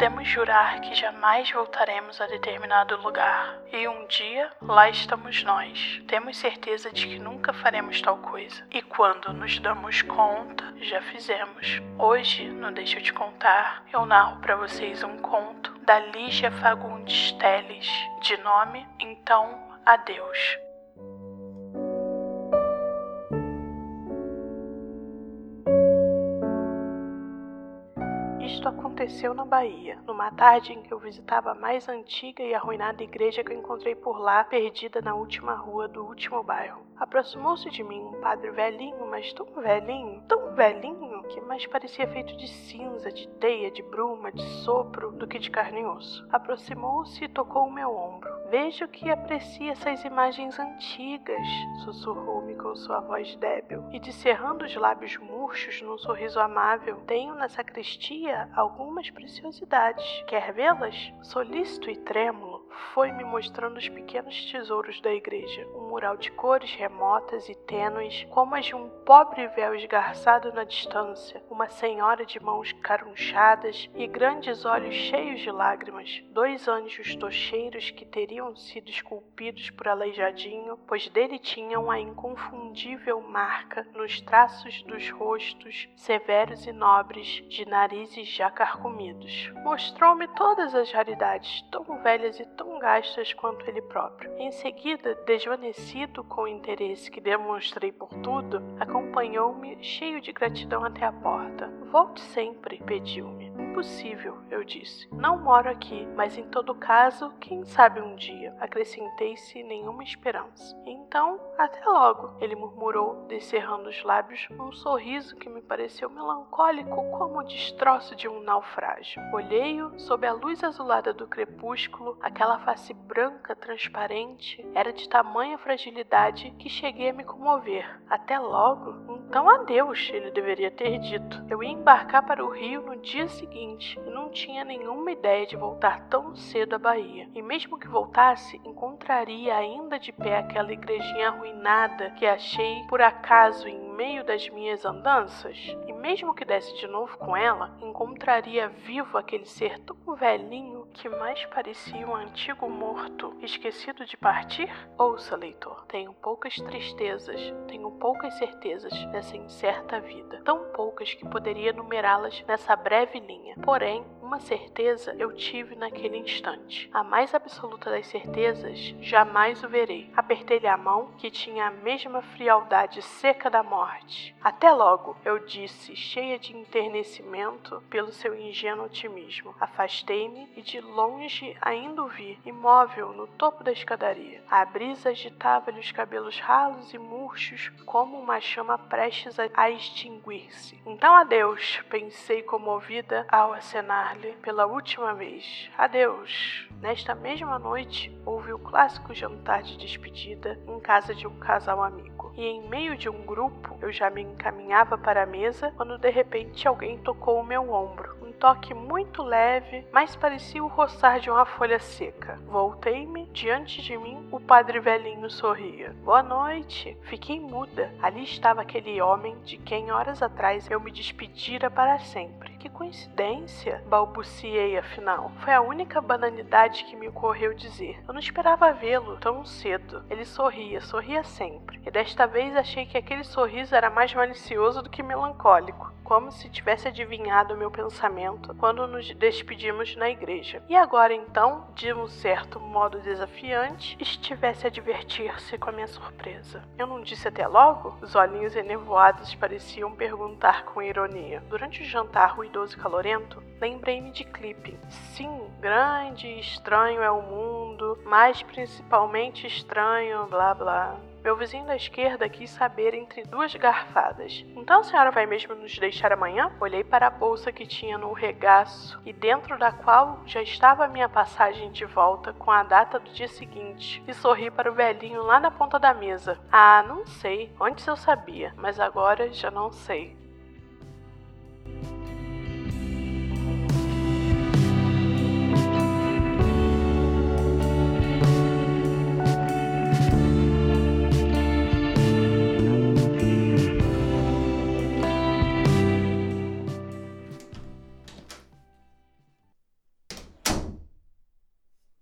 Podemos jurar que jamais voltaremos a determinado lugar, e um dia lá estamos nós. Temos certeza de que nunca faremos tal coisa, e quando nos damos conta, já fizemos. Hoje, no Deixa eu te contar, eu narro para vocês um conto da Lígia Fagundes Teles, de nome Então Adeus. Isto aconteceu na Bahia, numa tarde em que eu visitava a mais antiga e arruinada igreja que eu encontrei por lá, perdida na última rua do último bairro. Aproximou-se de mim um padre velhinho, mas tão velhinho, tão velhinho, que mais parecia feito de cinza, de teia, de bruma, de sopro, do que de carne e osso. Aproximou-se e tocou o meu ombro. Vejo que aprecia essas imagens antigas, sussurrou-me com sua voz débil, e descerrando os lábios murchos num sorriso amável, tenho na sacristia algumas preciosidades. Quer vê-las? Solícito e trêmulo, foi-me mostrando os pequenos tesouros da igreja, um mural de cores remotas e tênues, como as de um pobre véu esgarçado na distância, uma senhora de mãos carunchadas e grandes olhos cheios de lágrimas, dois anjos tocheiros que teriam sido esculpidos por Aleijadinho, pois dele tinham a inconfundível marca nos traços dos rostos severos e nobres, de narizes já carcomidos. Mostrou-me todas as raridades, tão velhas e tão gastas quanto ele próprio. Em seguida, desvanecido com o interesse que demonstrei por tudo, acompanhou-me cheio de gratidão até a porta. Volte sempre, pediu-me. Impossível, eu disse. Não moro aqui, mas em todo caso, quem sabe um dia. Acrescentei se nenhuma esperança. Então, até logo, ele murmurou, descerrando os lábios, um sorriso que me pareceu melancólico como o destroço de um naufrágio. Olhei-o sob a luz azulada do crepúsculo, aquela face branca, transparente, era de tamanha fragilidade que cheguei a me comover. Até logo? Então adeus, ele deveria ter dito. Eu ia embarcar para o Rio no dia seguinte e não tinha nenhuma ideia de voltar tão cedo à Bahia. E mesmo que voltasse, encontraria ainda de pé aquela igrejinha arruinada que achei por acaso em meio das minhas andanças? E mesmo que desse de novo com ela, encontraria vivo aquele ser tão velhinho que mais parecia um antigo morto, esquecido de partir? Ouça, leitor, tenho poucas tristezas, tenho poucas certezas nessa incerta vida, tão poucas que poderia numerá-las nessa breve linha. Porém, uma certeza eu tive naquele instante. A mais absoluta das certezas, jamais o verei. Apertei-lhe a mão, que tinha a mesma frialdade seca da morte. Até logo, eu disse, cheia de enternecimento pelo seu ingênuo otimismo. Afastei-me e de longe ainda o vi, imóvel no topo da escadaria. A brisa agitava-lhe os cabelos ralos e murchos como uma chama prestes a extinguir-se. Então adeus, pensei comovida ao pela última vez. Adeus. Nesta mesma noite, houve o clássico jantar de despedida em casa de um casal amigo. E em meio de um grupo, eu já me encaminhava para a mesa quando de repente alguém tocou o meu ombro. Um toque muito leve, mas parecia o roçar de uma folha seca. Voltei-me, diante de mim, o padre velhinho sorria. Boa noite. Fiquei muda. Ali estava aquele homem de quem horas atrás eu me despedira para sempre. Que coincidência, balbuciei afinal. Foi a única banalidade que me ocorreu dizer. Eu não esperava vê-lo tão cedo. Ele sorria, sorria sempre. E desta vez achei que aquele sorriso era mais malicioso do que melancólico, como se tivesse adivinhado o meu pensamento quando nos despedimos na igreja. E agora então, de um certo modo desafiante, estivesse a divertir-se com a minha surpresa. Eu não disse até logo? Os olhinhos enevoados pareciam perguntar com ironia. Durante o jantar ruidoso e calorento, lembrei-me de Clipe. Sim, grande e estranho é o mundo, mas principalmente estranho, blá blá. Meu vizinho da esquerda quis saber entre duas garfadas. Então a senhora vai mesmo nos deixar amanhã? Olhei para a bolsa que tinha no regaço e dentro da qual já estava a minha passagem de volta com a data do dia seguinte e sorri para o velhinho lá na ponta da mesa. Ah, não sei. Antes eu sabia, mas agora já não sei.